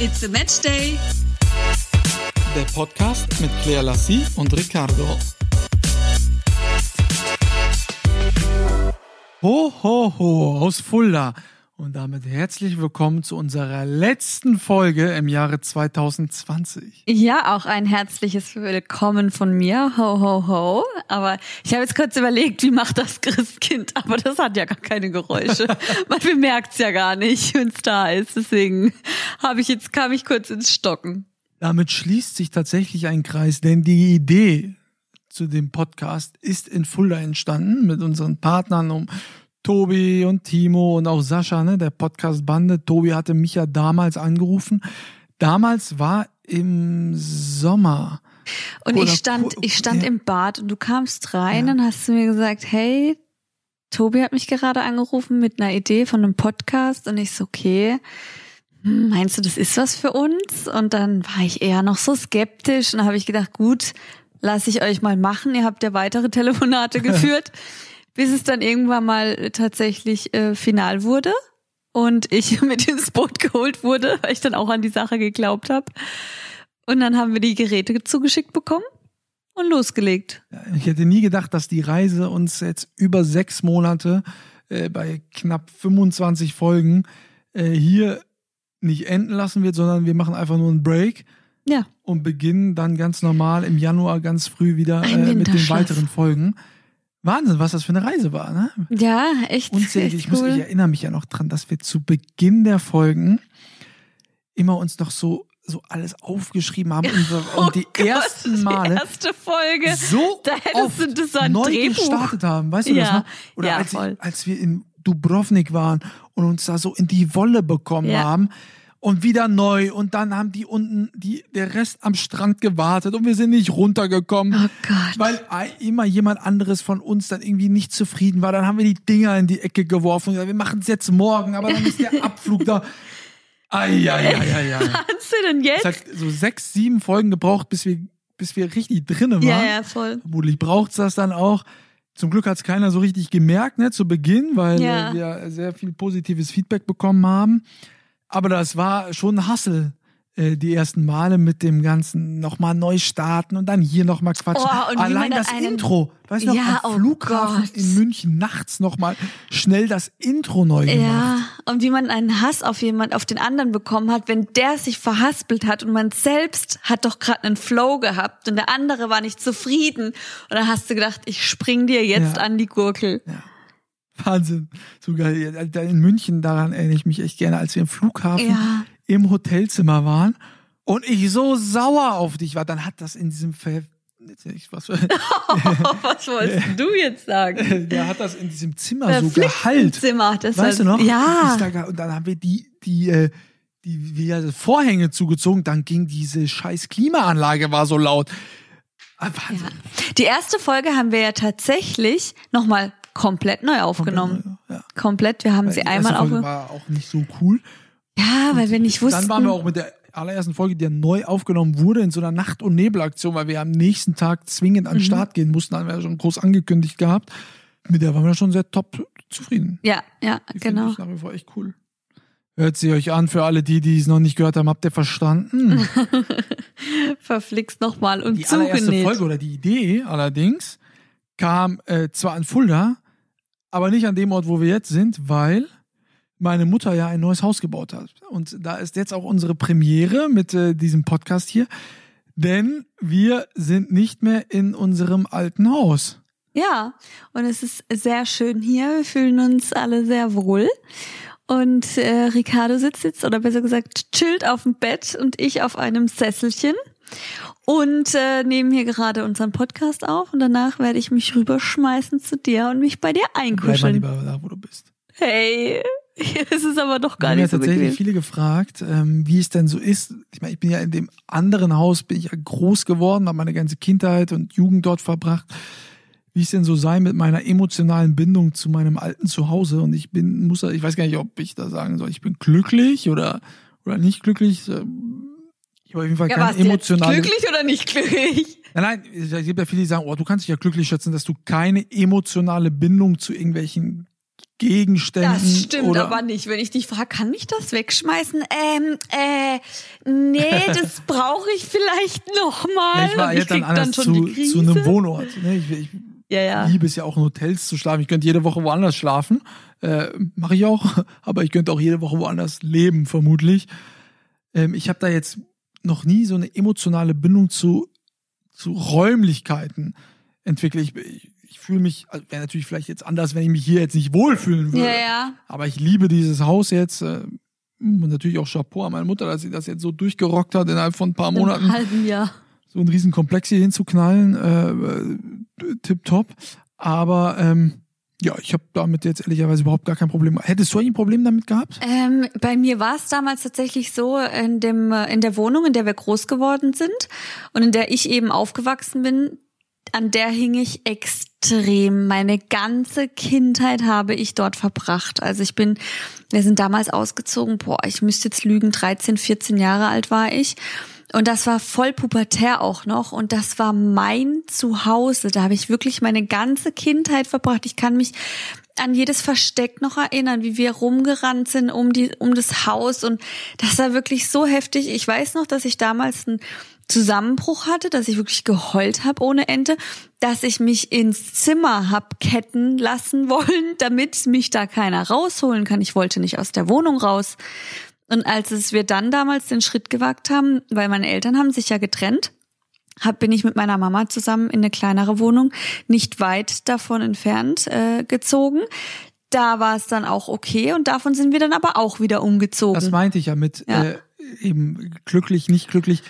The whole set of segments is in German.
It's a Match Day. Der Podcast mit Claire Lassie und Ricardo. Ho, ho, ho, aus Fulda. Und damit herzlich willkommen zu unserer letzten Folge im Jahre 2020. Ja, auch ein herzliches Willkommen von mir. Ho, ho, ho. Aber ich habe jetzt kurz überlegt, wie macht das Christkind? Aber das hat ja gar keine Geräusche. Man bemerkt es ja gar nicht, wenn es da ist. Deswegen habe ich jetzt, kam ich kurz ins Stocken. Damit schließt sich tatsächlich ein Kreis, denn die Idee zu dem Podcast ist in Fulda entstanden mit unseren Partnern um Tobi und Timo und auch Sascha, ne, der Podcast-Bande. Tobi hatte mich ja damals angerufen. Damals war im Sommer. Und Oder, ich stand, ich stand ja. im Bad und du kamst rein ja. und hast zu mir gesagt, hey, Tobi hat mich gerade angerufen mit einer Idee von einem Podcast und ich so, okay, hm, meinst du, das ist was für uns? Und dann war ich eher noch so skeptisch und habe ich gedacht, gut, lass ich euch mal machen. Ihr habt ja weitere Telefonate geführt bis es dann irgendwann mal tatsächlich äh, final wurde und ich mit ins Boot geholt wurde, weil ich dann auch an die Sache geglaubt habe. Und dann haben wir die Geräte zugeschickt bekommen und losgelegt. Ich hätte nie gedacht, dass die Reise uns jetzt über sechs Monate äh, bei knapp 25 Folgen äh, hier nicht enden lassen wird, sondern wir machen einfach nur einen Break. Ja. Und beginnen dann ganz normal im Januar ganz früh wieder äh, mit den weiteren Folgen. Wahnsinn, was das für eine Reise war, ne? Ja, echt. Unzählig. Echt ich, muss, cool. ich erinnere mich ja noch dran, dass wir zu Beginn der Folgen immer uns noch so so alles aufgeschrieben haben und, oh und die Gott, ersten Male die erste Folge so da oft du das ein neu Drehbuch. gestartet haben, weißt du ja. das noch? Oder ja, als, voll. ich, als wir in Dubrovnik waren und uns da so in die Wolle bekommen Ja. haben und wieder neu und dann haben die unten die der Rest am Strand gewartet und wir sind nicht runtergekommen. Oh Gott. Weil immer jemand anderes von uns dann irgendwie nicht zufrieden war. Dann haben wir die Dinger in die Ecke geworfen und gesagt, wir machen es jetzt morgen, aber dann ist der Abflug da. Eieieiei. Kannst du denn Es jetzt? hat so sechs, sieben Folgen gebraucht, bis wir, bis wir richtig drinnen waren. Ja, ja, voll. Vermutlich braucht's das dann auch. Zum Glück hat's keiner so richtig gemerkt, ne, zu Beginn, weil Ja. wir sehr viel positives Feedback bekommen haben. Aber das war schon ein Hassel, äh, die ersten Male mit dem ganzen nochmal neu starten und dann hier nochmal quatschen. Oh, und wie man Allein das einen- Intro. Weißt du noch, Ja, am oh Flughafen Gott. in München nachts nochmal schnell das Intro neu gemacht. Ja, und wie man einen Hass auf jemand, auf den anderen bekommen hat, wenn der sich verhaspelt hat und man selbst hat doch gerade einen Flow gehabt und der andere war nicht zufrieden. Und dann hast du gedacht, ich spring dir jetzt Ja. an die Gurkel. Wahnsinn. Sogar in München, daran erinnere ich mich echt gerne, als wir im Flughafen Ja. im Hotelzimmer waren und ich so sauer auf dich war, dann hat das in diesem Ver ich- was, was wolltest du jetzt sagen? der hat das in diesem Zimmer Der so gehalt. Zimmer, das Weißt du war- noch? Ja. Da Und dann haben wir die, die, äh, die, ja, Vorhänge zugezogen, dann ging diese scheiß Klimaanlage war so laut. Ah, Wahnsinn. Die erste Folge haben wir ja tatsächlich nochmal komplett neu aufgenommen. Ja. Komplett. Wir haben Weil sie die einmal erste Folge auf. war auch nicht so cool. Ja, weil wir nicht wussten. Dann waren wir auch mit der allerersten Folge, die ja neu aufgenommen wurde, in so einer Nacht- und Nebelaktion, weil wir am nächsten Tag zwingend Mhm. an den Start gehen mussten, haben wir ja schon groß angekündigt gehabt. Mit der waren wir schon sehr top zufrieden. ja, ja, Die genau. ich nach wie vor echt cool. Hört sie euch an, für alle die, die es noch nicht gehört haben, habt ihr verstanden? Verflixt nochmal und Die allererste zugenäht. Folge oder die Idee allerdings kam äh, zwar in Fulda, aber nicht an dem Ort, wo wir jetzt sind, weil meine Mutter ja ein neues Haus gebaut hat. Und da ist jetzt auch unsere Premiere mit äh, diesem Podcast hier, denn wir sind nicht mehr in unserem alten Haus. Ja, und es ist sehr schön hier. Wir fühlen uns alle sehr wohl. Und äh, Ricardo sitzt jetzt, oder besser gesagt, chillt auf dem Bett und ich auf einem Sesselchen. Und äh, nehmen hier gerade unseren Podcast auf und danach werde ich mich rüberschmeißen zu dir und mich bei dir Bleib mal einkuscheln. lieber da, wo du bist. Hey, es ist aber doch gar haben ja nicht so tatsächlich bequem. viele gefragt, ähm, wie es denn so ist. Ich meine, ich bin ja in dem anderen Haus, bin ich ja groß geworden, habe meine ganze Kindheit und Jugend dort verbracht. Wie es denn so sei mit meiner emotionalen Bindung zu meinem alten Zuhause. Und ich bin, muss, ich weiß gar nicht, ob ich da sagen soll, ich bin glücklich oder, oder nicht glücklich. Ähm, Ich habe auf jeden Fall Ja, keine emotionale. glücklich oder nicht glücklich? Nein, nein, es gibt ja viele, die sagen, oh, du kannst dich ja glücklich schätzen, dass du keine emotionale Bindung zu irgendwelchen Gegenständen. Das stimmt oder aber nicht. Wenn ich dich frage, kann ich das wegschmeißen? Ähm, äh, nee, das brauche ich vielleicht noch mal. Ja, ich war ja dann anders schon zu, zu einem Wohnort. Ne? Ich, ich Ja, ja. liebe es ja auch in Hotels zu schlafen. Ich könnte jede Woche woanders schlafen. Äh, Mache ich auch. Aber ich könnte auch jede Woche woanders leben, vermutlich. Ähm, ich habe da jetzt noch nie so eine emotionale Bindung zu, zu Räumlichkeiten entwickelt. Ich, ich, ich fühle mich, also wäre natürlich vielleicht jetzt anders, wenn ich mich hier jetzt nicht wohlfühlen würde. Ja, ja. Aber ich liebe dieses Haus jetzt. Äh, und natürlich auch Chapeau an meine Mutter, dass sie das jetzt so durchgerockt hat innerhalb von ein paar Im Monaten halben Jahr. so einen riesen Komplex hier hinzuknallen, äh, äh, tipptopp. Aber ähm, ja, ich habe damit jetzt ehrlicherweise überhaupt gar kein Problem. Hättest du ein Problem damit gehabt? Ähm, bei mir war es damals tatsächlich so in dem in der Wohnung, in der wir groß geworden sind und in der ich eben aufgewachsen bin, an der hing ich extrem. Meine ganze Kindheit habe ich dort verbracht. Also ich bin, wir sind damals ausgezogen, boah, ich müsste jetzt lügen, 13, 14 Jahre alt war ich. Und das war voll pubertär auch noch. Und das war mein Zuhause. Da habe ich wirklich meine ganze Kindheit verbracht. Ich kann mich an jedes Versteck noch erinnern, wie wir rumgerannt sind um die, um das Haus. Und das war wirklich so heftig. Ich weiß noch, dass ich damals einen Zusammenbruch hatte, dass ich wirklich geheult habe ohne Ende, dass ich mich ins Zimmer hab ketten lassen wollen, damit mich da keiner rausholen kann. Ich wollte nicht aus der Wohnung raus. Und als es wir dann damals den Schritt gewagt haben, weil meine Eltern haben sich ja getrennt, hab, bin ich mit meiner Mama zusammen in eine kleinere Wohnung, nicht weit davon entfernt äh, gezogen. Da war es dann auch okay und davon sind wir dann aber auch wieder umgezogen. Das meinte ich ja mit Ja. Äh, eben glücklich, nicht glücklich,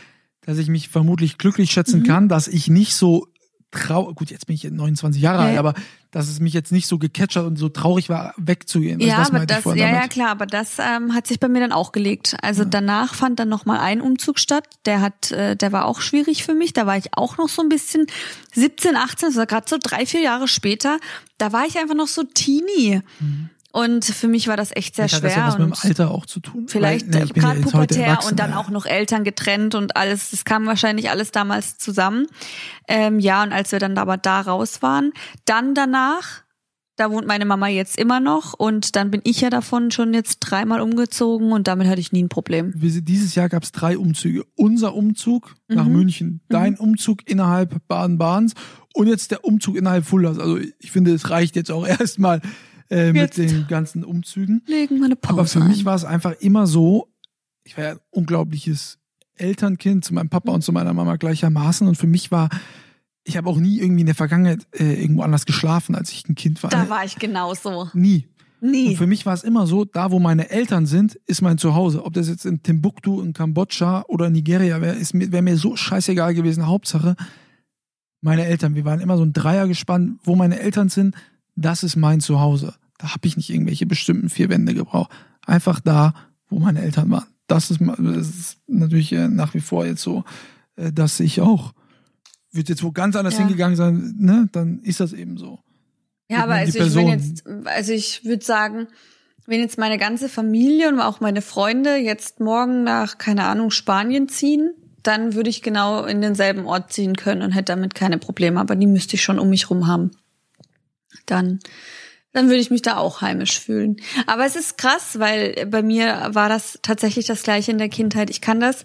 dass ich mich vermutlich glücklich Mhm. schätzen kann, dass ich nicht so trau gut, jetzt bin ich 29 Jahre Ja, alt, ja. aber dass es mich jetzt nicht so gecatchert und so traurig war, wegzugehen. Also ja, das aber das, ja, ja, klar, aber das ähm, hat sich bei mir dann auch gelegt. Also danach fand dann noch mal ein Umzug statt. Der hat, äh, der war auch schwierig für mich. Da war ich auch noch so ein bisschen 17, 18, das war gerade so drei, vier Jahre später. Da war ich einfach noch so teeny. Und für mich war das echt sehr Vielleicht hat schwer. das ja was mit dem Alter auch zu tun. Vielleicht Weil, ne, ja gerade heute pubertär und dann ja. auch noch Eltern getrennt und alles. Das kam wahrscheinlich alles damals zusammen. Ähm, ja, und als wir dann aber da raus waren, dann danach, da wohnt meine Mama jetzt immer noch und dann bin ich ja davon schon jetzt dreimal umgezogen und damit hatte ich nie ein Problem. Dieses Jahr gab es drei Umzüge. Unser Umzug nach Mhm. München, dein Umzug innerhalb Baden-Badens und jetzt der Umzug innerhalb Fuldas. Also ich finde, es reicht jetzt auch erstmal äh, mit den ganzen Umzügen. Legen wir eine Pause Aber für mich ein. war es einfach immer so, ich war ja ein unglaubliches Elternkind zu meinem Papa und zu meiner Mama gleichermaßen und für mich war, ich habe auch nie irgendwie in der Vergangenheit äh, irgendwo anders geschlafen, als ich ein Kind war. Da war ich genauso. nie. Und Nie. für mich war es immer so, da wo meine Eltern sind, ist mein Zuhause. Ob das jetzt in Timbuktu, in Kambodscha oder Nigeria wäre, wäre mir so scheißegal gewesen. Hauptsache, meine Eltern, wir waren immer so ein Dreier gespannt, wo meine Eltern sind, das ist mein Zuhause. Da habe ich nicht irgendwelche bestimmten vier Wände gebraucht. Einfach da, wo meine Eltern waren. Das ist, das ist natürlich äh, nach wie vor jetzt so, äh, dass ich auch, wird jetzt wo ganz anders Ja. hingegangen sein, ne, dann ist das eben so. Ja, aber also ich, wenn jetzt, also ich würde sagen, wenn jetzt meine ganze Familie und auch meine Freunde jetzt morgen nach, keine Ahnung, Spanien ziehen, dann würde ich genau in denselben Ort ziehen können und hätte damit keine Probleme. Aber die müsste ich schon um mich rum haben. Dann, dann würde ich mich da auch heimisch fühlen. Aber es ist krass, weil bei mir war das tatsächlich das Gleiche in der Kindheit. Ich kann das,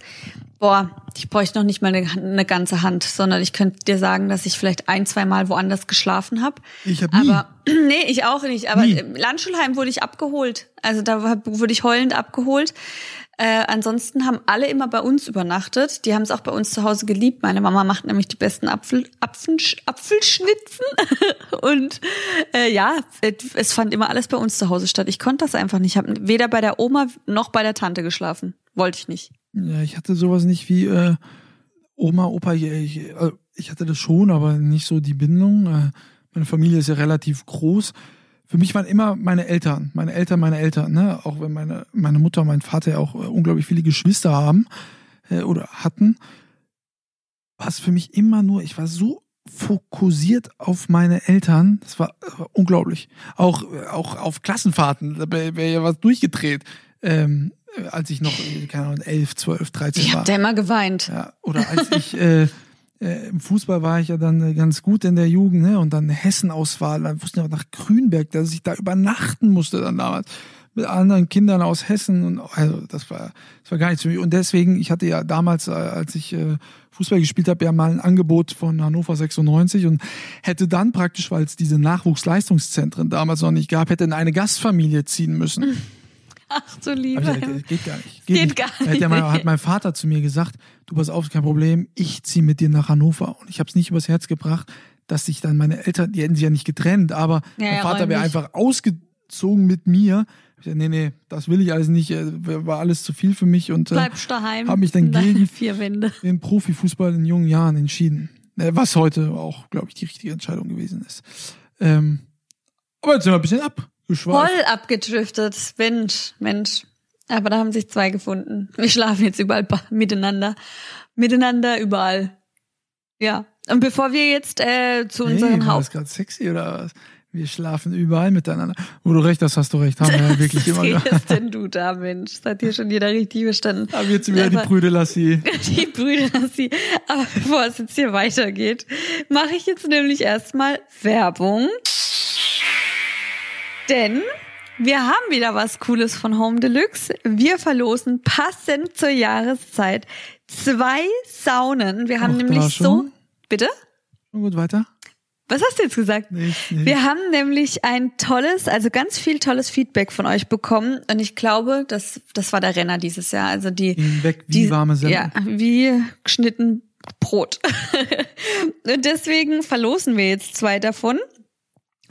boah, ich bräuchte noch nicht mal eine, eine ganze Hand, sondern ich könnte dir sagen, dass ich vielleicht ein, zwei Mal woanders geschlafen habe. Ich habe nie. Aber nee, ich auch nicht. Aber Nie. im Landschulheim wurde ich abgeholt. Also da wurde ich heulend abgeholt. Äh, ansonsten haben alle immer bei uns übernachtet. Die haben es auch bei uns zu Hause geliebt. Meine Mama macht nämlich die besten Apfel, Apfen, Apfelschnitzen. Und äh, ja, es fand immer alles bei uns zu Hause statt. Ich konnte das einfach nicht. Ich habe weder bei der Oma noch bei der Tante geschlafen. Wollte ich nicht. Ja, ich hatte sowas nicht wie äh, Oma, Opa. Ich, ich, äh, hatte das schon, aber nicht so die Bindung. Äh, meine Familie ist ja relativ groß. Für mich waren immer meine Eltern, meine Eltern, meine Eltern. Ne? Auch wenn meine meine Mutter und mein Vater ja auch äh, unglaublich viele Geschwister haben äh, oder hatten, war es für mich immer nur. Ich war so fokussiert auf meine Eltern. Das war, das war unglaublich. Auch äh, auch auf Klassenfahrten. Da wäre wär ja was durchgedreht. Ähm, äh, als ich noch, äh, keine Ahnung, 11, 12, 13 Ich war. habe da immer geweint. Ja, oder als ich äh, äh, im Fußball war ich ja dann äh, ganz gut in der Jugend, ne? Und dann Hessenauswahl, dann wussten wir nach Grünberg, dass ich da übernachten musste dann damals mit anderen Kindern aus Hessen und also das war das war gar nichts für mich. Und deswegen ich hatte ja damals äh, als ich Fußball gespielt habe ja mal ein Angebot von Hannover 96 und hätte dann praktisch weil es diese Nachwuchsleistungszentren damals noch nicht gab hätte in eine Gastfamilie ziehen müssen Ach du Liebe. Hab ich gesagt, geht gar nicht. Geht nicht. gar Da Hat, ja mein, hat mein Vater zu mir gesagt, du pass auf, kein Problem, ich ziehe mit dir nach Hannover. Und ich habe es nicht übers Herz gebracht, dass sich dann meine Eltern, die hätten sich ja nicht getrennt, aber Ja, mein ja, Vater wäre einfach ausgezogen mit mir. Ich sag, nee, nee, das will ich alles nicht, äh, war alles zu viel für mich und äh, Bleibst daheim. hab mich dann gegen- vier Wände. den Profifußball in jungen Jahren entschieden. Äh, Was heute auch, glaube ich, die richtige Entscheidung gewesen ist. Ähm, aber jetzt sind wir ein bisschen Voll abgedriftet. Mensch, Mensch. Aber da haben sich zwei gefunden. Wir schlafen jetzt überall miteinander. Miteinander überall. Ja. Und bevor wir jetzt äh, zu unseren war Haupt... das gerade sexy oder was? Wir schlafen überall miteinander. Wo du recht hast, hast du recht. Haben wir ja wirklich Was immer gehabt. redest denn du da, Mensch? Das hat hier schon jeder richtig verstanden. Haben jetzt wieder die Brüder Lassie. Die Brüder, sie. Aber bevor es jetzt hier weitergeht, mache ich jetzt nämlich erstmal Werbung. Denn wir haben wieder was Cooles von Home Deluxe. Wir verlosen passend zur Jahreszeit zwei Saunen. Wir haben Auch nämlich so. Bitte? Gut weiter? Was hast du jetzt gesagt? Nicht, nicht. Wir haben nämlich ein tolles, also ganz viel tolles Feedback von euch bekommen und ich glaube, das, das war der Renner dieses Jahr. Also die, Ging weg wie die, warme Semmel. Ja, wie geschnitten Brot. und deswegen verlosen wir jetzt zwei davon.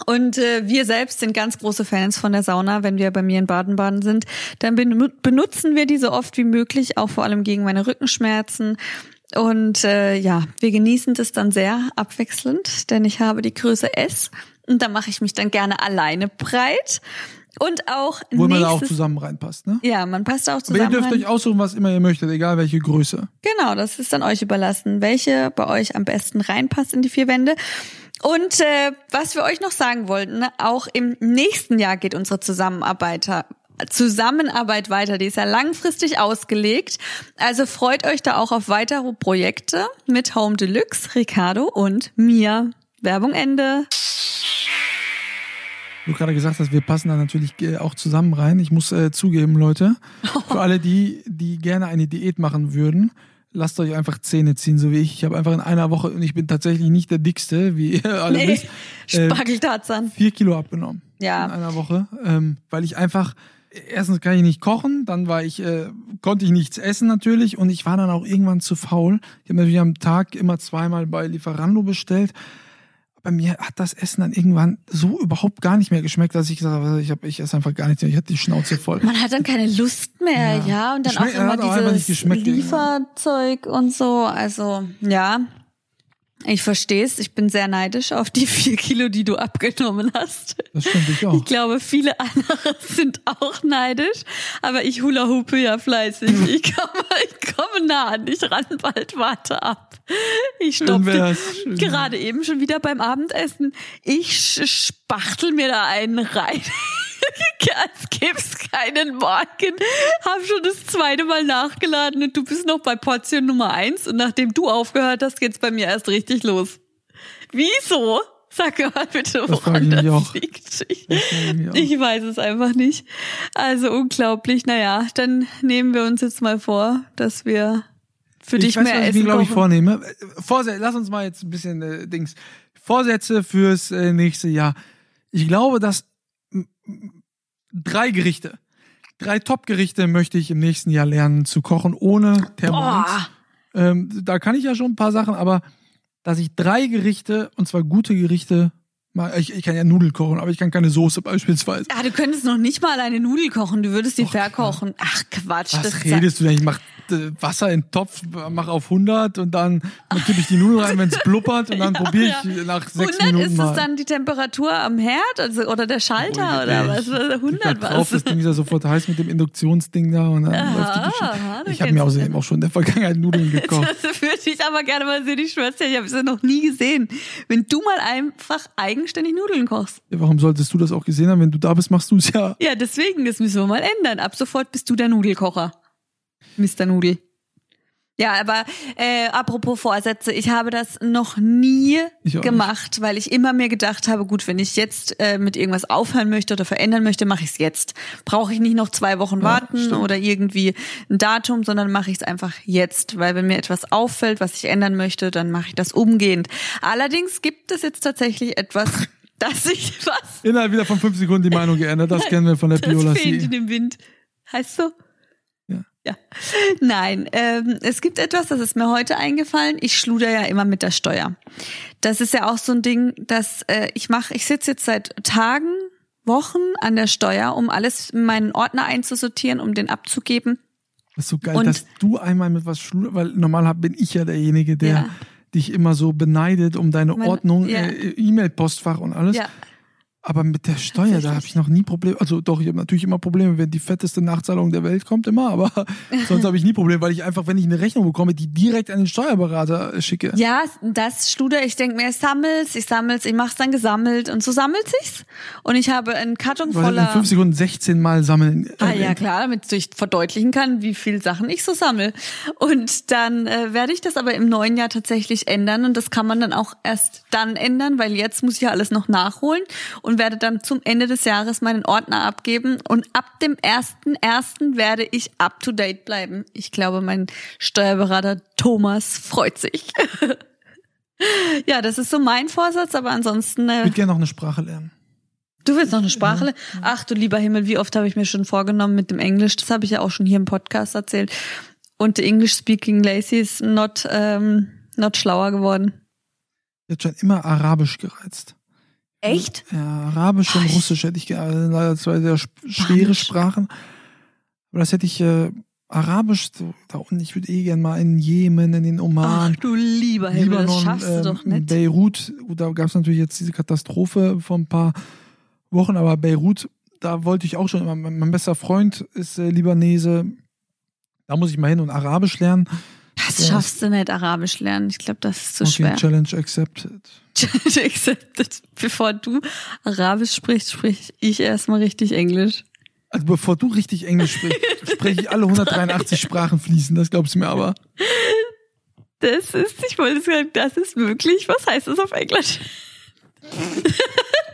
Und äh, wir selbst sind ganz große Fans von der Sauna. Wenn wir bei mir in Baden-Baden sind, dann benu- benutzen wir die so oft wie möglich, auch vor allem gegen meine Rückenschmerzen. Und äh, ja, wir genießen das dann sehr abwechselnd, denn ich habe die Größe S und da mache ich mich dann gerne alleine breit. Und auch Wo man da auch zusammen reinpasst, ne? ja, man passt auch Aber zusammen. ihr dürft rein. euch aussuchen, was immer ihr möchtet, egal welche Größe. Genau, das ist dann euch überlassen, welche bei euch am besten reinpasst in die vier Wände. Und äh, was wir euch noch sagen wollten, ne, auch im nächsten Jahr geht unsere Zusammenarbeit, Zusammenarbeit weiter. Die ist ja langfristig ausgelegt. Also freut euch da auch auf weitere Projekte mit Home Deluxe, Ricardo und mir. Werbung Ende. Du gerade gesagt hast, wir passen da natürlich äh, auch zusammen rein. Ich muss äh, zugeben, Leute, für alle die, die gerne eine Diät machen würden, lasst euch einfach Zähne ziehen, so wie ich. Ich habe einfach in einer Woche, und ich bin tatsächlich nicht der Dickste, wie ihr alle Nee, wisst, äh, Spargeltarzan. vier Kilo abgenommen. Ja. In einer Woche. Ähm, weil ich einfach, erstens kann ich nicht kochen, dann war ich, äh, konnte ich nichts essen natürlich und ich war dann auch irgendwann zu faul. Ich habe natürlich am Tag immer zweimal bei Lieferando bestellt. Aber mir hat das Essen dann irgendwann so überhaupt gar nicht mehr geschmeckt, dass ich gesagt habe, ich, hab, ich esse einfach gar nichts mehr. Ich hatte die Schnauze voll. Man hat dann keine Lust mehr, ja, Ja. und dann Geschmeckt- auch immer auch dieses geschmeckt Lieferzeug und so. Also ja, ich verstehe es. Ich bin sehr neidisch auf die vier Kilo, die du abgenommen hast. Das stimmt ich auch. Ich glaube, viele andere sind auch neidisch, aber ich hula hupe ja fleißig. Ich komme, ich komme nah an dich ran, bald warte ab. Ich schön gerade eben schon wieder beim Abendessen. Ich spachtel mir da einen rein. Als gäb's keinen Morgen. Hab schon das zweite Mal nachgeladen und du bist noch bei Portion Nummer eins und nachdem du aufgehört hast, geht's bei mir erst richtig los. Wieso? Sag mir mal bitte, Das woran ich das auch. liegt. Ich, Das ich ich weiß es einfach nicht. Also unglaublich. Naja, dann nehmen wir uns jetzt mal vor, dass wir für dich ich weiß, mehr was ich essen mir, glaube ich, vornehme. Vorsätze, lass uns mal jetzt ein bisschen äh, Dings. Vorsätze fürs äh, nächste Jahr. Ich glaube, dass drei Gerichte, drei Top-Gerichte möchte ich im nächsten Jahr lernen zu kochen, ohne Thermomix. Ähm, da kann ich ja schon ein paar Sachen, aber dass ich drei Gerichte, und zwar gute Gerichte, ich, ich kann ja Nudeln kochen, aber ich kann keine Soße beispielsweise. Ah, du könntest noch nicht mal eine Nudel kochen, du würdest die Doch, verkochen. Ach Quatsch. Was das redest du denn? Ich mach äh, Wasser in den Topf, mach auf 100 und dann tippe ich die Nudeln rein, wenn es blubbert und dann Ja, probiere ja. ich nach sechs 100 Minuten ist mal. es dann die Temperatur am Herd also, oder der Schalter Oh, oder was? ich- Da 100 drauf, was? das Ding ist ja sofort heiß mit dem Induktionsding da und dann Aha, läuft die Geschichte. aha, Ich habe mir außerdem auch schon in der Vergangenheit Nudeln gekocht. Das würde ich aber gerne mal sehen. Ich schwör's dir, ich habe es ja noch nie gesehen. Wenn du mal einfach eigenständig Nudeln kochst. Ja, Warum solltest du das auch gesehen haben? Wenn du da bist, machst du es ja. Ja, deswegen, das müssen wir mal ändern. Ab sofort bist du der Nudelkocher. Mr. Nudel. Ja, aber äh, apropos Vorsätze, ich habe das noch nie gemacht, weil ich immer mir gedacht habe, gut, wenn ich jetzt äh, mit irgendwas aufhören möchte oder verändern möchte, mache ich es jetzt. Brauche ich nicht noch zwei Wochen warten stimmt. oder irgendwie ein Datum, sondern mache ich es einfach jetzt, weil wenn mir etwas auffällt, was ich ändern möchte, dann mache ich das umgehend. Allerdings gibt es jetzt tatsächlich etwas, das ich was Innerhalb wieder von fünf Sekunden die Meinung geändert. Das kennen wir von der das fehlt in dem Wind. Heißt so? Ja. Nein, ähm, es gibt etwas, das ist mir heute eingefallen. Ich schluder ja immer mit der Steuer. Das ist ja auch so ein Ding, dass äh, ich mache, ich sitze jetzt seit Tagen, Wochen an der Steuer, um alles in meinen Ordner einzusortieren, um den abzugeben. Das ist so geil, Und- dass du einmal mit was schlu weil normal bin ich ja derjenige, der Ja. dich immer so beneidet um deine Ordnung, ja. äh, E-Mail-Postfach und alles. Ja. Aber mit der Steuer, da habe ich noch nie Probleme. Also doch, ich habe natürlich immer Probleme, wenn die fetteste Nachzahlung der Welt kommt, immer. Aber sonst habe ich nie Probleme, weil ich einfach, wenn ich eine Rechnung bekomme, die direkt an den Steuerberater äh, schicke. Ja, das Schluder, ich denke mir, ich sammel's, ich sammel's, ich mach's dann gesammelt und so sammelt sich's. Und ich habe einen Karton Weil in voller. fünf Sekunden 16 Mal sammeln. Ah ja, klar, damit ich verdeutlichen kann, wie viel Sachen ich so sammle. Und dann äh, werde ich das aber im neuen Jahr tatsächlich ändern und das kann man dann auch erst dann ändern, weil jetzt muss ich ja alles noch nachholen und werde dann zum Ende des Jahres meinen Ordner abgeben und ab dem ersten ersten werde ich up to date bleiben. Ich glaube, mein Steuerberater Thomas freut sich. ja, das ist so mein Vorsatz, aber ansonsten Ich äh, würde gerne noch eine Sprache lernen. Du willst noch eine Sprache? lernen? Ach du lieber Himmel, wie oft habe ich mir schon vorgenommen mit dem Englisch? Das habe ich ja auch schon hier im Podcast erzählt. Und the English speaking Lacey ist not, ähm, not schlauer geworden. Ich hat schon immer Arabisch gereizt. Echt? Ja, Arabisch und Russisch hätte ich gerne. Leider zwei sehr sch- schwere. Sprachen. Aber das hätte ich äh, Arabisch so, da unten. Ich würde eh gerne mal in Jemen, in den Ach Oman, du lieber Himmel, das Libanon, schaffst du ähm, doch nicht. Beirut. Da gab es natürlich jetzt diese Katastrophe vor ein paar Wochen, aber Beirut, da wollte ich auch schon. Mein, mein bester Freund ist äh, Libanese. Da muss ich mal hin und Arabisch lernen. Das schaffst du nicht, Arabisch lernen. Ich glaube, das ist zu okay, schwer. Challenge accepted. Accepted. Bevor du Arabisch sprichst, sprich ich erstmal richtig Englisch. Also bevor du richtig Englisch sprichst, spreche ich alle 183 Sprachen fließen, das glaubst du mir aber. Das ist, ich wollte sagen, das ist möglich. Was heißt das auf Englisch?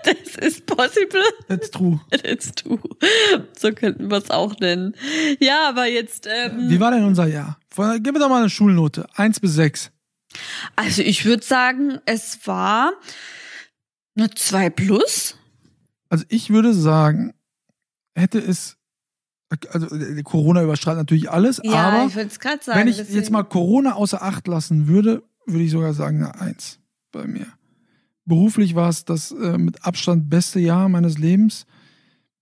das ist possible. That's true. That's true. So könnten wir es auch nennen. Ja, aber jetzt, ähm, Wie war denn unser Jahr? Gib mir doch mal eine Schulnote. Eins bis sechs. also ich würde sagen, es war eine 2 plus. Also ich würde sagen, hätte es, also äh, Corona überstrahlt natürlich alles, Ja, aber ich sagen. wenn ich deswegen- jetzt mal Corona außer Acht lassen würde, würde ich sogar sagen eine Eins bei mir. Beruflich war es das äh, mit Abstand beste Jahr meines Lebens.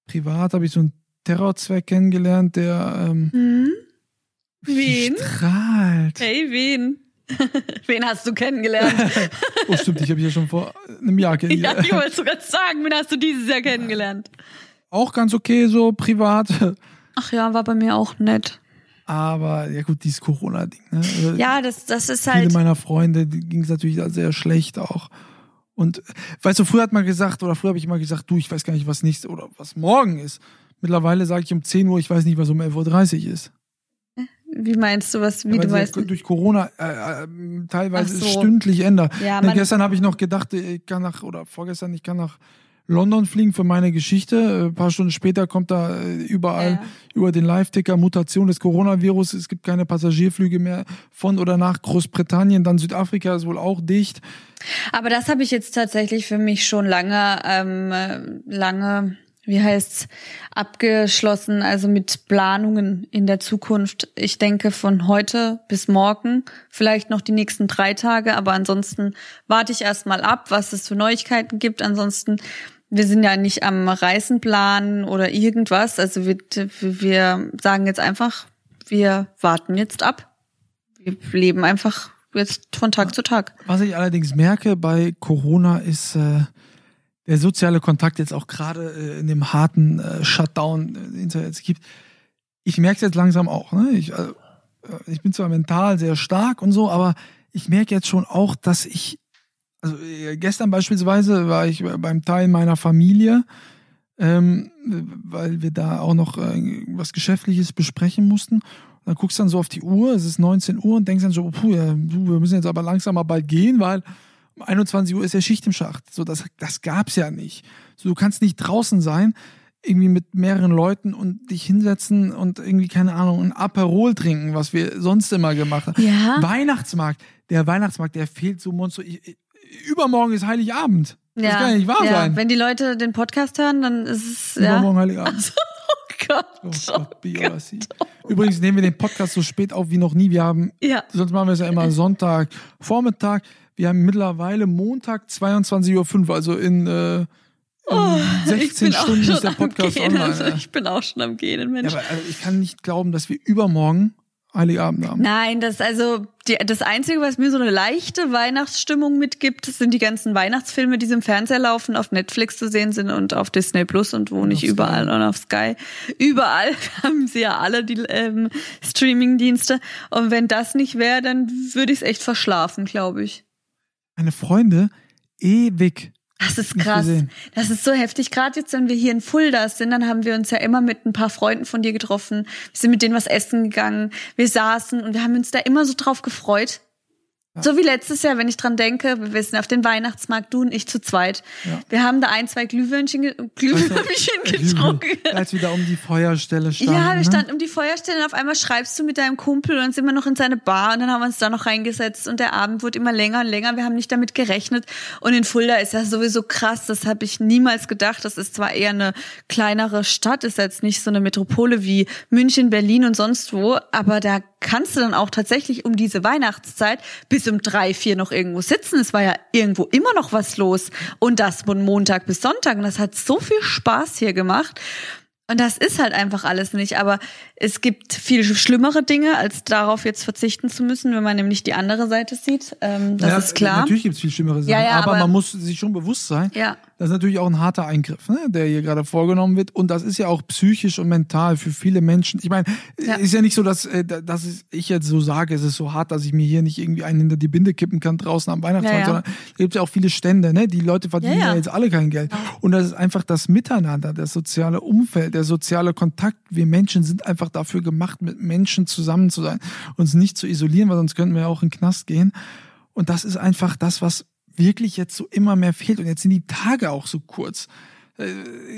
Privat habe ich so einen Terrorzweck kennengelernt, der ähm, Hm? Wen? strahlt. Hey, wen? wen hast du kennengelernt? Oh, stimmt, ich habe ja schon vor einem Jahr ja, kennengelernt. ich wollte sogar sagen, wen hast du dieses Jahr kennengelernt? Auch ganz okay, so privat. Ach ja, war bei mir auch nett. Aber ja gut, dieses Corona-Ding. Ne? Ja, das, das ist Viele halt. meiner Freunde ging es natürlich sehr schlecht auch. Und weißt du, früher hat man gesagt, oder früher habe ich immer gesagt, du, ich weiß gar nicht, was nächste oder was morgen ist. Mittlerweile sage ich um 10 Uhr, ich weiß nicht, was um 11.30 Uhr ist. Wie meinst du was, wie Weil du weißt? durch Corona äh, äh, teilweise so. stündlich ändert. Ja, Ne, man- gestern habe ich noch gedacht, ich kann nach, oder vorgestern, ich kann nach London fliegen für meine Geschichte. Äh, Ein paar Stunden später kommt da äh, überall Ja. über den Live-Ticker Mutation des Coronavirus. Es gibt keine Passagierflüge mehr von oder nach Großbritannien. Dann Südafrika ist wohl auch dicht. Aber das habe ich jetzt tatsächlich für mich schon lange, ähm, äh, lange, wie heißt's, abgeschlossen, also mit Planungen in der Zukunft. Ich denke von heute bis morgen, vielleicht noch die nächsten drei Tage, aber ansonsten warte ich erstmal ab, was es für Neuigkeiten gibt. Ansonsten, wir sind ja nicht am Reisen planen oder irgendwas. Also wir, wir sagen jetzt einfach, wir warten jetzt ab. Wir leben einfach jetzt von Tag zu Tag. Was ich allerdings merke bei Corona ist äh, der soziale Kontakt jetzt auch gerade äh, in dem harten äh, Shutdown, äh, den es jetzt gibt. Ich merke es jetzt langsam auch. Ne? Ich, also, äh, ich bin zwar mental sehr stark und so, aber ich merke jetzt schon auch, dass ich, also äh, gestern beispielsweise war ich beim Teil meiner Familie, ähm, weil wir da auch noch was Geschäftliches besprechen mussten. Dann guckst du dann so auf die Uhr, es ist 19 Uhr und denkst dann so, puh, ja, wir müssen jetzt aber langsam mal bald gehen, weil um 21 Uhr ist ja Schicht im Schacht. So, das, das gab's ja nicht. So, du kannst nicht draußen sein, irgendwie mit mehreren Leuten und dich hinsetzen und irgendwie, keine Ahnung, ein Aperol trinken, was wir sonst immer gemacht haben. Ja. Weihnachtsmarkt, der Weihnachtsmarkt, der fehlt so monster. Übermorgen ist Heiligabend. Das ja. kann ja nicht wahr ja. sein. Wenn die Leute den Podcast hören, dann ist es, ja. Übermorgen Heiligabend. Oh Gott. Oh Gott, Biasi. Übrigens nehmen wir den Podcast so spät auf wie noch nie. Wir haben, Ja. sonst machen wir es ja immer Sonntag, Vormittag. Wir haben mittlerweile Montag 22.05 Uhr, also in, äh, Oh, ich 16 bin auch Stunden ist der Podcast Gehen. online. Also ja. ich bin auch schon am Gehen, Ja, Mensch. aber also ich kann nicht glauben, dass wir übermorgen Heiligabend haben. Nein, das also die, das Einzige, was mir so eine leichte Weihnachtsstimmung mitgibt, sind die ganzen Weihnachtsfilme, die im Fernseher laufen, auf Netflix zu sehen sind und auf Disney Plus und wo nicht auf überall Sky. und auf Sky. Überall haben sie ja alle die ähm, Streaming-Dienste. Und wenn das nicht wäre, dann würde ich es echt verschlafen, glaube ich. Meine Freunde, ewig. Das ist krass. Das ist so heftig. Gerade jetzt, wenn wir hier in Fulda sind, dann haben wir uns ja immer mit ein paar Freunden von dir getroffen. Wir sind mit denen was essen gegangen. Wir saßen und wir haben uns da immer so drauf gefreut. So wie letztes Jahr, wenn ich dran denke, wir sind auf den Weihnachtsmarkt, du und ich zu zweit. Ja. Wir haben da ein, zwei Glühwürmchen, Glühwürmchen getrunken. Als wir da um die Feuerstelle standen. Ja, wir ne? standen um die Feuerstelle und auf einmal schreibst du mit deinem Kumpel und dann sind wir noch in seine Bar und dann haben wir uns da noch reingesetzt und der Abend wurde immer länger und länger. Wir haben nicht damit gerechnet. Und in Fulda ist ja sowieso krass, das habe ich niemals gedacht. Das ist zwar eher eine kleinere Stadt, ist jetzt nicht so eine Metropole wie München, Berlin und sonst wo, aber da kannst du dann auch tatsächlich um diese Weihnachtszeit bis um drei, vier noch irgendwo sitzen. Es war ja irgendwo immer noch was los. Und das von Montag bis Sonntag. Und das hat so viel Spaß hier gemacht. Und das ist halt einfach alles nicht. Aber es gibt viel schlimmere Dinge, als darauf jetzt verzichten zu müssen, wenn man nämlich die andere Seite sieht. Ähm, das Ja, ist klar. Natürlich gibt es viel schlimmere Sachen, Ja, ja, aber, aber- man muss sich schon bewusst sein, Ja. Das ist natürlich auch ein harter Eingriff, ne, der hier gerade vorgenommen wird. Und das ist ja auch psychisch und mental für viele Menschen. Ich meine, Ja. ist ja nicht so, dass, äh, dass ich jetzt so sage, es ist so hart, dass ich mir hier nicht irgendwie einen hinter die Binde kippen kann draußen am Weihnachtsmarkt, Ja, ja. sondern es gibt ja auch viele Stände, ne? Die Leute verdienen Ja, jetzt alle kein Geld. Und das ist einfach das Miteinander, das soziale Umfeld, der soziale Kontakt. Wir Menschen sind einfach dafür gemacht, mit Menschen zusammen zu sein, uns nicht zu isolieren, weil sonst könnten wir ja auch in den Knast gehen. Und das ist einfach das, was wirklich jetzt so immer mehr fehlt. Und jetzt sind die Tage auch so kurz.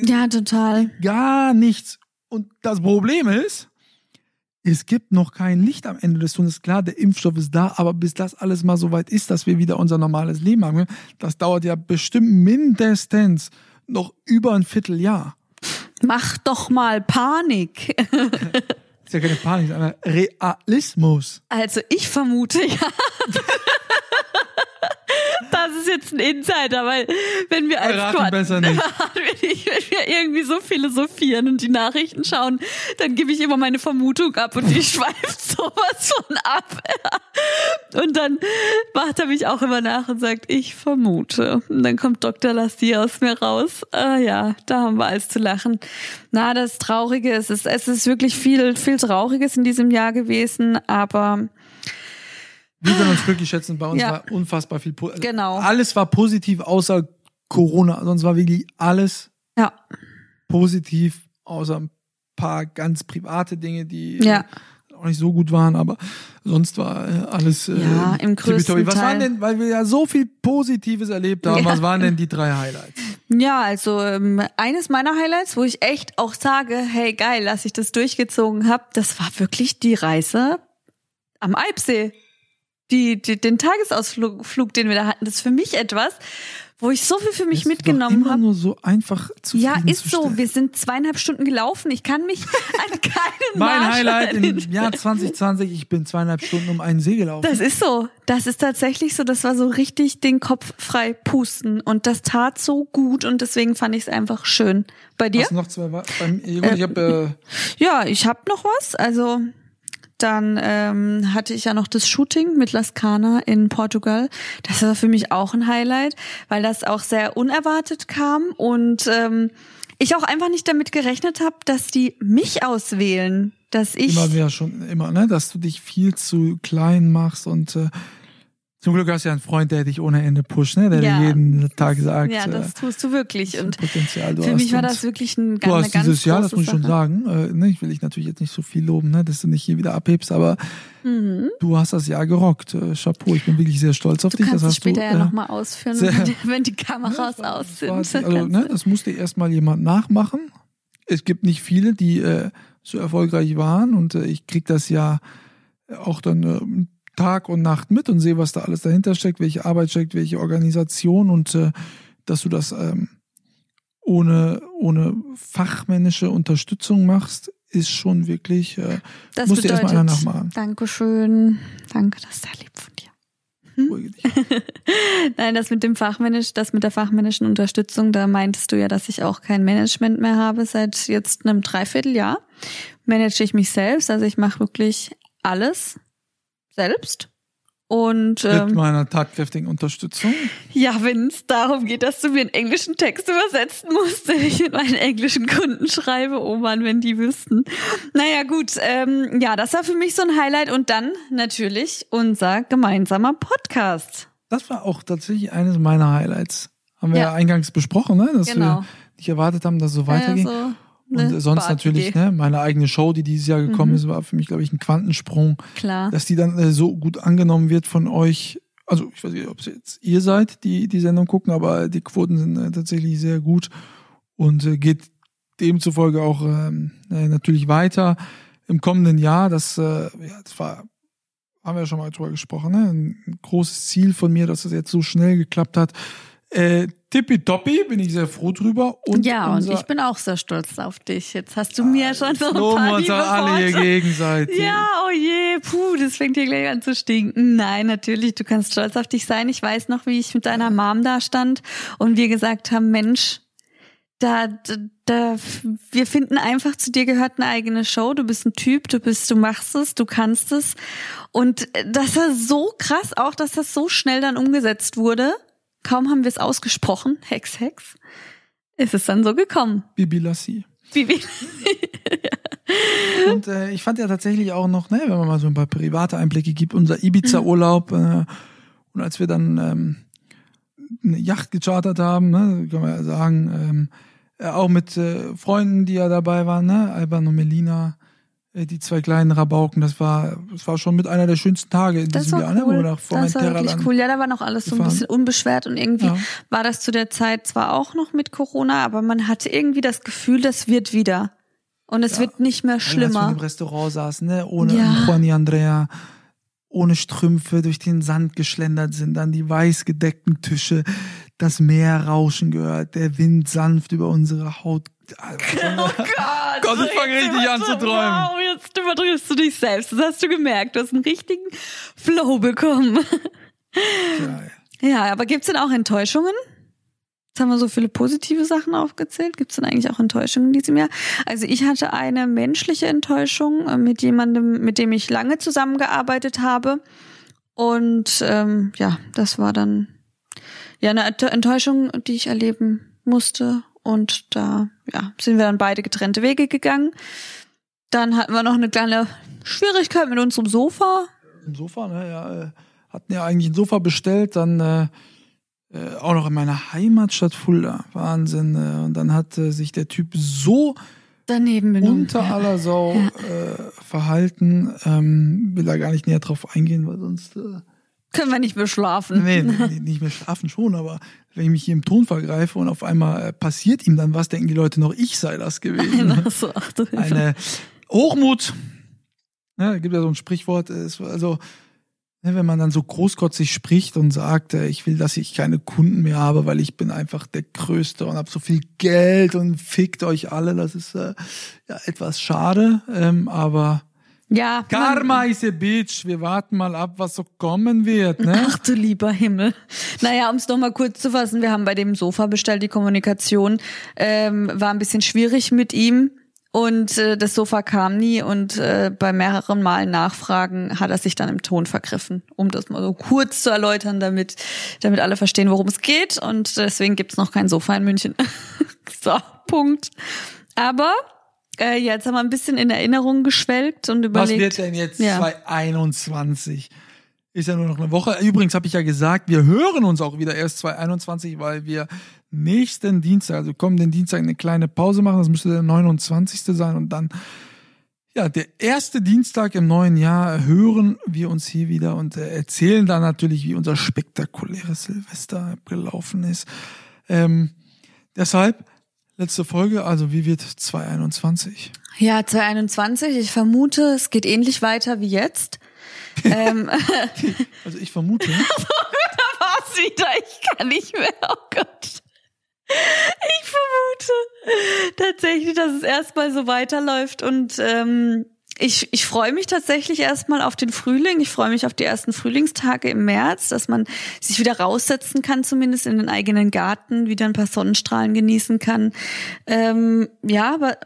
Ja, total. Gar nichts. Und das Problem ist, es gibt noch kein Licht am Ende des Tunnels. Klar, der Impfstoff ist da, aber bis das alles mal so weit ist, dass wir wieder unser normales Leben haben, das dauert ja bestimmt mindestens noch über ein Vierteljahr. Mach doch mal Panik. Ist ja keine Panik, sondern Realismus. Also ich vermute ja. Das ist jetzt ein Insider, weil wenn wir als Quad- besser nicht. wenn, ich, wenn wir irgendwie so philosophieren und die Nachrichten schauen, dann gebe ich immer meine Vermutung ab und die schweift sowas von ab. Und dann macht er mich auch immer nach und sagt, ich vermute. Und dann kommt Dr. Lassie aus mir raus. Ah ja, da haben wir alles zu lachen. Na, das Traurige ist, es, es ist wirklich viel, viel Trauriges in diesem Jahr gewesen, aber Wir können uns glücklich schätzen, bei uns Ja. war unfassbar viel. Po Genau. Alles war positiv, außer Corona. Sonst war wirklich alles ja, positiv, außer ein paar ganz private Dinge, die ja. auch nicht so gut waren, aber sonst war äh, alles äh, Ja, im größten. Was waren denn, weil wir ja so viel Positives erlebt haben, was waren denn die drei Highlights? Ja, also ähm, eines meiner Highlights, wo ich echt auch sage, hey geil, dass ich das durchgezogen habe, das war wirklich die Reise am Alpsee. Die, die, den Tagesausflug, Flug, den wir da hatten, das ist für mich etwas, wo ich so viel für mich ist mitgenommen habe. nur so einfach zu Ja, ist so. Wir sind zweieinhalb Stunden gelaufen. Ich kann mich an keinen Mein Marsch Highlight im. Jahr 2020, ich bin zweieinhalb Stunden um einen See gelaufen. Das ist so. Das ist tatsächlich so. Das war so richtig den Kopf frei pusten. Und das tat so gut und deswegen fand ich es einfach schön. Bei dir? Was noch zwei? Beim, ich habe äh, Ja, ich habe noch was. Also dann ähm, hatte ich ja noch das Shooting mit Las Cana in Portugal. Das war für mich auch ein Highlight, weil das auch sehr unerwartet kam und ähm, ich auch einfach nicht damit gerechnet habe, dass die mich auswählen, dass ich immer wieder schon immer, ne, dass du dich viel zu klein machst und äh, Zum Glück hast du ja einen Freund, der dich ohne Ende pusht, ne? der Ja. dir jeden Tag sagt, Ja, das äh, tust du wirklich. Und Potenzial du für mich war das wirklich ein, Du eine hast ganz dieses Jahr, das muss ich schon sagen, äh, ne, ich will dich natürlich jetzt nicht so viel loben, ne, dass du nicht hier wieder abhebst, aber Mhm. du hast das Jahr gerockt. Äh, Chapeau, ich bin wirklich sehr stolz auf Du dich. kannst das hast du, später ja äh, nochmal ausführen, sehr- wenn die, Kameras Ja, aus sind. Also, ne, du- das musste erstmal jemand nachmachen. Es gibt nicht viele, die äh, so erfolgreich waren und äh, ich krieg das ja auch dann äh, Tag und Nacht mit und sehe, was da alles dahinter steckt, welche Arbeit steckt, welche Organisation und äh, dass du das ähm, ohne, ohne fachmännische Unterstützung machst, ist schon wirklich, äh, das musste erstmal einer nachmachen. Dankeschön. Danke, das ist sehr lieb von dir. Dich. Nein, das mit dem Fachmännisch, das mit der fachmännischen Unterstützung, da meintest du ja, dass ich auch kein Management mehr habe seit jetzt einem Dreivierteljahr. Manage ich mich selbst, also ich mache wirklich alles selbst. Und Mit ähm, meiner tatkräftigen Unterstützung. ja, wenn es darum geht, dass du mir einen englischen Text übersetzen musst, den ich mit meinen englischen Kunden schreibe, oh Mann, wenn die wüssten. Naja, gut, ähm, ja, das war für mich so ein Highlight. Und dann natürlich unser gemeinsamer Podcast. Das war auch tatsächlich eines meiner Highlights. Haben wir ja, Ja. eingangs besprochen, ne? dass Genau. wir nicht erwartet haben, dass es so weitergeht. Ja, so Und eine äh, sonst natürlich, ne, meine eigene Show, die dieses Jahr gekommen Mhm. ist, war für mich, glaube ich, ein Quantensprung, Klar. dass die dann äh, so gut angenommen wird von euch. Also ich weiß nicht, ob es jetzt ihr seid, die die Sendung gucken, aber die Quoten sind äh, tatsächlich sehr gut und äh, geht demzufolge auch ähm, äh, natürlich weiter im kommenden Jahr. Das, äh, ja, das war, haben wir ja schon mal drüber gesprochen, ne? ein großes Ziel von mir, dass es jetzt so schnell geklappt hat. Äh, tippitoppi, bin ich sehr froh drüber. Und ja, und ich bin auch sehr stolz auf dich. Jetzt hast du mir schon so ein paar liebe alle hier gegenseitig. Ja, oh je, puh, das fängt hier gleich an zu stinken. Nein, natürlich, du kannst stolz auf dich sein. Ich weiß noch, wie ich mit deiner Mom da stand und wir gesagt haben, Mensch, da, da, da, wir finden einfach, zu dir gehört eine eigene Show. Du bist ein Typ, du bist, du machst es, du kannst es. Und das war so krass auch, dass das so schnell dann umgesetzt wurde. Kaum haben wir es ausgesprochen, Hex, Hex, ist es dann so gekommen. Bibi Lassi. Bibi. Und äh, ich fand ja tatsächlich auch noch, ne, wenn man mal so ein paar private Einblicke gibt, unser Ibiza-Urlaub äh, und als wir dann ähm, eine Yacht gechartert haben, ne, kann man ja sagen, ähm, äh, auch mit äh, Freunden, die ja dabei waren, ne, Alban und Melina, die zwei kleinen Rabauken, das war, das war schon mit einer der schönsten Tage in Das diesem Jahr, ne, wo wir cool. nach Das war wirklich cool. Ja, da war noch alles so ein gefahren. bisschen unbeschwert und irgendwie Ja. war das zu der Zeit zwar auch noch mit Corona, aber man hatte irgendwie das Gefühl, das wird wieder. Und es Ja. wird nicht mehr Alle, Als wir schlimmer. im Restaurant saßen, ne, ohne Ja. Juani Andrea, ohne Strümpfe durch den Sand geschlendert sind, dann die weiß gedeckten Tische, das Meer rauschen gehört, der Wind sanft über unsere Haut. Oh Gott, Gott, ich fang jetzt richtig an zu träumen. Wow, jetzt übertriffst du dich selbst. Das hast du gemerkt. Du hast einen richtigen Flow bekommen. Geil. Ja, aber gibt's denn auch Enttäuschungen? Jetzt haben wir so viele positive Sachen aufgezählt. Gibt's denn eigentlich auch Enttäuschungen in diesem Jahr? Also ich hatte eine menschliche Enttäuschung äh, mit jemandem, mit dem ich lange zusammengearbeitet habe. Und ähm, ja, das war dann ja eine Ent- Enttäuschung, die ich erleben musste. Und da ja, sind wir dann beide getrennte Wege gegangen. Dann hatten wir noch eine kleine Schwierigkeit mit unserem Sofa. Im Sofa, ne, ja, äh, hatten ja eigentlich ein Sofa bestellt, dann äh, äh, auch noch in meiner Heimatstadt Fulda. Wahnsinn. Äh, und dann hat äh, sich der Typ so Daneben benommen. unter aller Sau äh, verhalten. Ähm, will da gar nicht näher drauf eingehen, weil sonst äh, Können wir nicht mehr schlafen. nee, nicht mehr schlafen schon, aber wenn ich mich hier im Ton vergreife und auf einmal äh, passiert ihm dann was, denken die Leute noch, ich sei das gewesen. Ach so, ach du. Eine Hochmut. Ja, gibt ja so ein Sprichwort, äh, also ne, wenn man dann so großkotzig spricht und sagt, äh, ich will, dass ich keine Kunden mehr habe, weil ich bin einfach der Größte und habe so viel Geld und fickt euch alle, das ist ja etwas schade, ähm, aber Ja. Karma is a bitch. Wir warten mal ab, was so kommen wird, ne? Ach du lieber Himmel. Naja, um es nochmal kurz zu fassen, wir haben bei dem Sofa bestellt, die Kommunikation ähm, war ein bisschen schwierig mit ihm. Und äh, das Sofa kam nie und äh, bei mehreren Malen Nachfragen hat er sich dann im Ton vergriffen, um das mal so kurz zu erläutern, damit, damit alle verstehen, worum es geht. Und deswegen gibt's noch kein Sofa in München. so, Punkt. Aber äh, jetzt haben wir ein bisschen in Erinnerung geschwelgt und Was überlegt. wird denn jetzt Ja. 2021? Ist ja nur noch eine Woche. Übrigens habe ich ja gesagt, wir hören uns auch wieder erst 2021, weil wir nächsten Dienstag, also kommenden Dienstag eine kleine Pause machen. Das müsste der 29. sein und dann ja, der erste Dienstag im neuen Jahr hören wir uns hier wieder und äh, erzählen dann natürlich, wie unser spektakuläres Silvester gelaufen ist. Ähm, deshalb, letzte Folge, also wie wird 2021? Ja, 2021, ich vermute, es geht ähnlich weiter wie jetzt. ähm, also ich vermute. da war's wieder, ich kann nicht mehr, oh Gott. Ich vermute tatsächlich, dass es erstmal so weiterläuft und ähm, ich, ich freue mich tatsächlich erstmal auf den Frühling. Ich freue mich auf die ersten Frühlingstage im März, dass man sich wieder raussetzen kann, zumindest in den eigenen Garten, wieder ein paar Sonnenstrahlen genießen kann. Ähm, ja, aber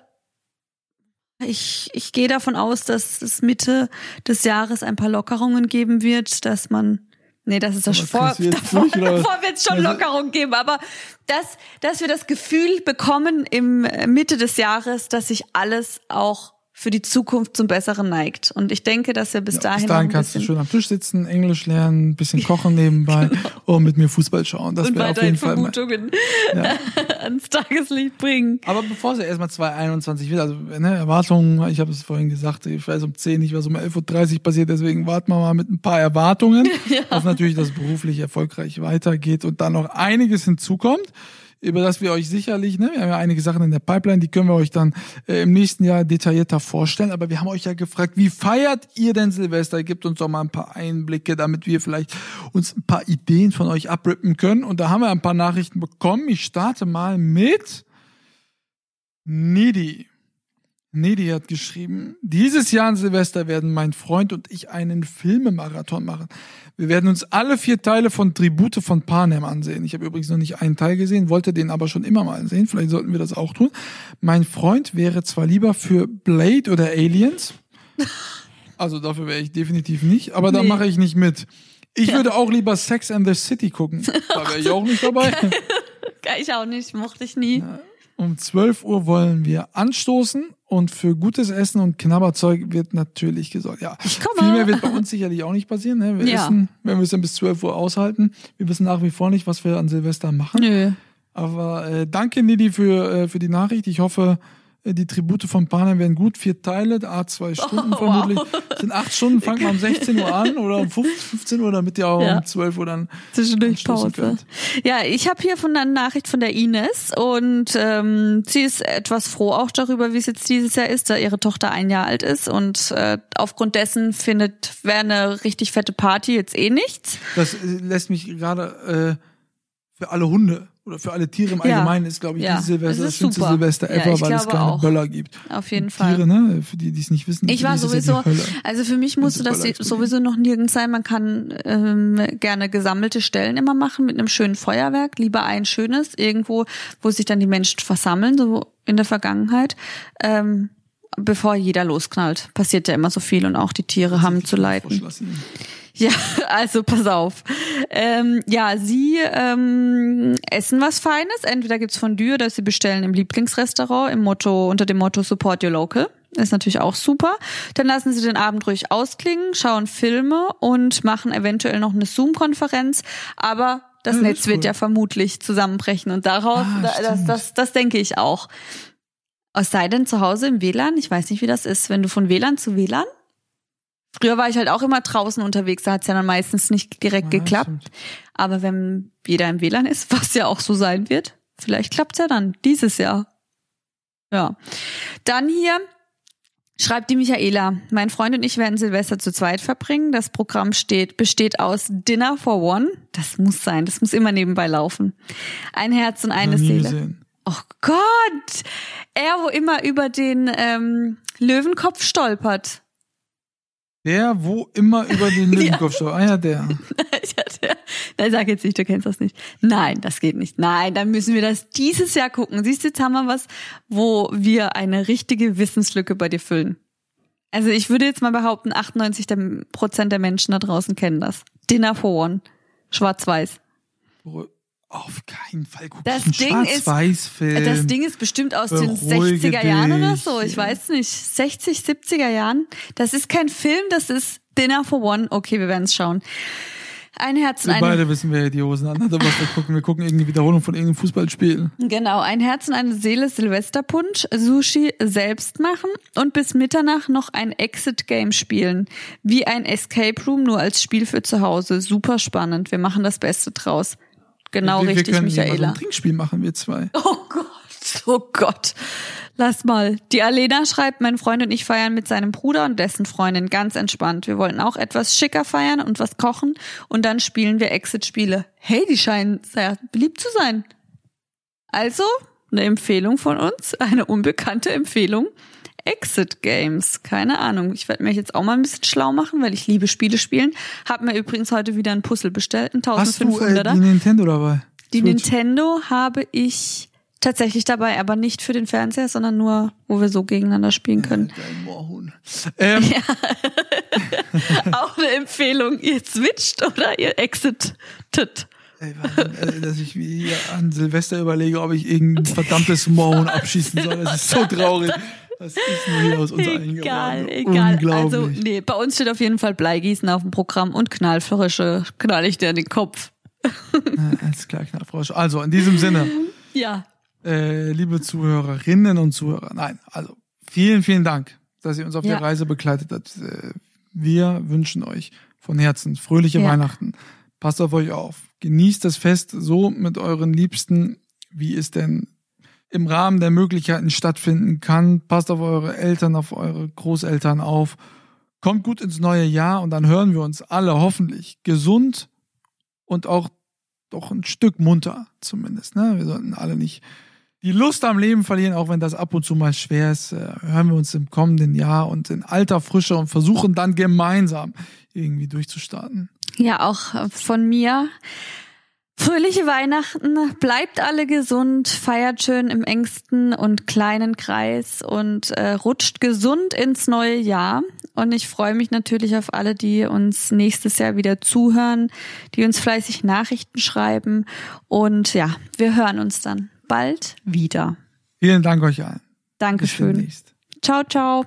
ich, ich gehe davon aus, dass es Mitte des Jahres ein paar Lockerungen geben wird, dass man Nee, das ist das vor, davor, davor wird es schon Lockerung geben, aber dass, dass wir das Gefühl bekommen im Mitte des Jahres, dass sich alles auch für die Zukunft zum Besseren neigt. Und ich denke, dass wir bis ja, dahin. Bis dahin kannst du schön am Tisch sitzen, Englisch lernen, ein bisschen kochen nebenbei genau. und mit mir Fußball schauen. Das wäre auf jeden Fall. Vermutungen ja. ans Tageslicht bringen. Aber bevor es ja erstmal 2021 wird, also ne, Erwartungen, ich habe es vorhin gesagt, ich weiß um 10 nicht, was um 11.30 Uhr passiert, deswegen warten wir mal mit ein paar Erwartungen, ja. dass natürlich das beruflich erfolgreich weitergeht und dann noch einiges hinzukommt über das wir euch sicherlich, ne, wir haben ja einige Sachen in der Pipeline, die können wir euch dann äh, im nächsten Jahr detaillierter vorstellen. Aber wir haben euch ja gefragt, wie feiert ihr denn Silvester? Gebt uns doch mal ein paar Einblicke, damit wir vielleicht uns ein paar Ideen von euch abrippen können. Und da haben wir ein paar Nachrichten bekommen. Ich starte mal mit Nidi. Nedi hat geschrieben, dieses Jahr an Silvester werden mein Freund und ich einen Filmemarathon machen. Wir werden uns alle vier Teile von Tribute von Panem ansehen. Ich habe übrigens noch nicht einen Teil gesehen, wollte den aber schon immer mal sehen. Vielleicht sollten wir das auch tun. Mein Freund wäre zwar lieber für Blade oder Aliens. Also dafür wäre ich definitiv nicht, aber nee. da mache ich nicht mit. Ich ja. würde auch lieber Sex and the City gucken. Da wäre ich auch nicht dabei. ich auch nicht, mochte ich nie. Um 12 Uhr wollen wir anstoßen und für gutes Essen und Knabberzeug wird natürlich gesorgt. Ja, viel mehr wird bei uns sicherlich auch nicht passieren. Ne? Wir ja. essen, wenn wir es dann bis 12 Uhr aushalten. Wir wissen nach wie vor nicht, was wir an Silvester machen. Nö. Aber äh, danke, Nidi, für, äh, für die Nachricht. Ich hoffe, die Tribute von Panem werden gut. Vier Teile, a zwei Stunden oh, vermutlich. Wow. Sind acht Stunden, fangen wir um 16 Uhr an oder um 15 Uhr, damit ihr auch ja. um 12 Uhr dann zwischendurch Pause. Könnt. Ja, ich habe hier von einer Nachricht von der Ines und ähm, sie ist etwas froh auch darüber, wie es jetzt dieses Jahr ist, da ihre Tochter ein Jahr alt ist und äh, aufgrund dessen findet wäre eine richtig fette Party jetzt eh nichts. Das äh, lässt mich gerade äh, für alle Hunde oder für alle Tiere im Allgemeinen ja. ist, glaube ich, ja. Silvester das schönste. Silvester ever, ja, weil es keine auch. Böller gibt. Auf jeden Fall. Tiere, ne? Für die, die es nicht wissen. Ich war sowieso, also für mich musste das sowieso noch nirgends sein. Man kann ähm, gerne gesammelte Stellen immer machen mit einem schönen Feuerwerk. Lieber ein schönes, irgendwo, wo sich dann die Menschen versammeln, so in der Vergangenheit. Ähm, bevor jeder losknallt. Passiert ja immer so viel und auch die Tiere haben zu leiden. Ja, also pass auf. Ähm, ja, sie ähm, essen was Feines. Entweder gibt's Fondue oder sie bestellen im Lieblingsrestaurant im Motto unter dem Motto Support Your Local. Ist natürlich auch super. Dann lassen sie den Abend ruhig ausklingen, schauen Filme und machen eventuell noch eine Zoom-Konferenz. Aber das ja, Netz cool. wird ja vermutlich zusammenbrechen und darauf, ah, das, das, das denke ich auch. Es sei denn zu Hause im WLAN, ich weiß nicht, wie das ist, wenn du von WLAN zu WLAN Früher war ich halt auch immer draußen unterwegs, da hat's ja dann meistens nicht direkt ja, geklappt. Aber wenn jeder im WLAN ist, was ja auch so sein wird, vielleicht klappt's ja dann dieses Jahr. Ja. Dann hier schreibt die Michaela, mein Freund und ich werden Silvester zu zweit verbringen. Das Programm steht, besteht aus Dinner for One. Das muss sein, das muss immer nebenbei laufen. Ein Herz und eine Seele. Gesehen. Oh Gott! Er, wo immer über den ähm, Löwenkopf stolpert. Der, wo immer über den Lippenkopf ja. Ah ja, der. ja, der. Nein, sag jetzt nicht, du kennst das nicht. Nein, das geht nicht. Nein, dann müssen wir das dieses Jahr gucken. Siehst du, jetzt haben wir was, wo wir eine richtige Wissenslücke bei dir füllen. Also ich würde jetzt mal behaupten, 98 Prozent der Menschen da draußen kennen das. Dinner for One. Schwarz-Weiß. Auf keinen Fall gucken. Das Ding ist, das Ding ist bestimmt aus den 60er Jahren oder so. Ich weiß nicht. 60, 70er Jahren. Das ist kein Film, das ist Dinner for One. Okay, wir werden es schauen. Ein Herz und Wir eine beide wissen, wer die Hosen anhat, aber was wir gucken. Wir gucken irgendeine Wiederholung von irgendeinem Fußballspiel. Genau, ein Herz und eine Seele Silvesterpunsch, Sushi selbst machen und bis Mitternacht noch ein Exit-Game spielen. Wie ein Escape Room, nur als Spiel für zu Hause. Super spannend. Wir machen das Beste draus. Genau wir, wir richtig, können mal so Michaela. ein Trinkspiel machen, wir zwei. Oh Gott, oh Gott. Lass mal. Die Alena schreibt, mein Freund und ich feiern mit seinem Bruder und dessen Freundin ganz entspannt. Wir wollten auch etwas schicker feiern und was kochen und dann spielen wir Exit-Spiele. Hey, die scheinen sehr beliebt zu sein. Also, eine Empfehlung von uns, eine unbekannte Empfehlung. Exit Games, keine Ahnung. Ich werde mich jetzt auch mal ein bisschen schlau machen, weil ich liebe Spiele spielen. Hab mir übrigens heute wieder ein Puzzle bestellt, ein Hast du äh, 1500er. die Nintendo dabei? Die Switch. Nintendo habe ich tatsächlich dabei, aber nicht für den Fernseher, sondern nur, wo wir so gegeneinander spielen können. Dein Moorhuhn. Ähm, Auch eine Empfehlung. Ihr switcht oder ihr exitet. ey, Wahnsinn, äh, dass ich mir hier an Silvester überlege, ob ich irgendein verdammtes Moorhuhn abschießen soll. Das ist so traurig. Was ist denn hier aus uns Egal, egal. Also, nee, bei uns steht auf jeden Fall Bleigießen auf dem Programm und Knallfrische knall ich dir in den Kopf. Alles klar, Knallfrosch. Also, in diesem Sinne, Ja. äh, liebe Zuhörerinnen und Zuhörer, nein, also vielen, vielen Dank, dass ihr uns auf Ja. der Reise begleitet habt. Äh, Wir wünschen euch von Herzen fröhliche Ja. Weihnachten. Passt auf euch auf. Genießt das Fest so mit euren Liebsten, wie es denn im Rahmen der Möglichkeiten stattfinden kann. Passt auf eure Eltern, auf eure Großeltern auf. Kommt gut ins neue Jahr und dann hören wir uns alle hoffentlich gesund und auch doch ein Stück munter zumindest. Ne? Wir sollten alle nicht die Lust am Leben verlieren, auch wenn das ab und zu mal schwer ist. Äh, hören wir uns im kommenden Jahr und in alter Frische und versuchen dann gemeinsam irgendwie durchzustarten. Ja, auch von mir. Fröhliche Weihnachten, bleibt alle gesund, feiert schön im engsten und kleinen Kreis und äh, rutscht gesund ins neue Jahr. Und ich freue mich natürlich auf alle, die uns nächstes Jahr wieder zuhören, die uns fleißig Nachrichten schreiben. Und ja, wir hören uns dann bald wieder. Vielen Dank euch allen. Bis Dankeschön. demnächst. Ciao, ciao.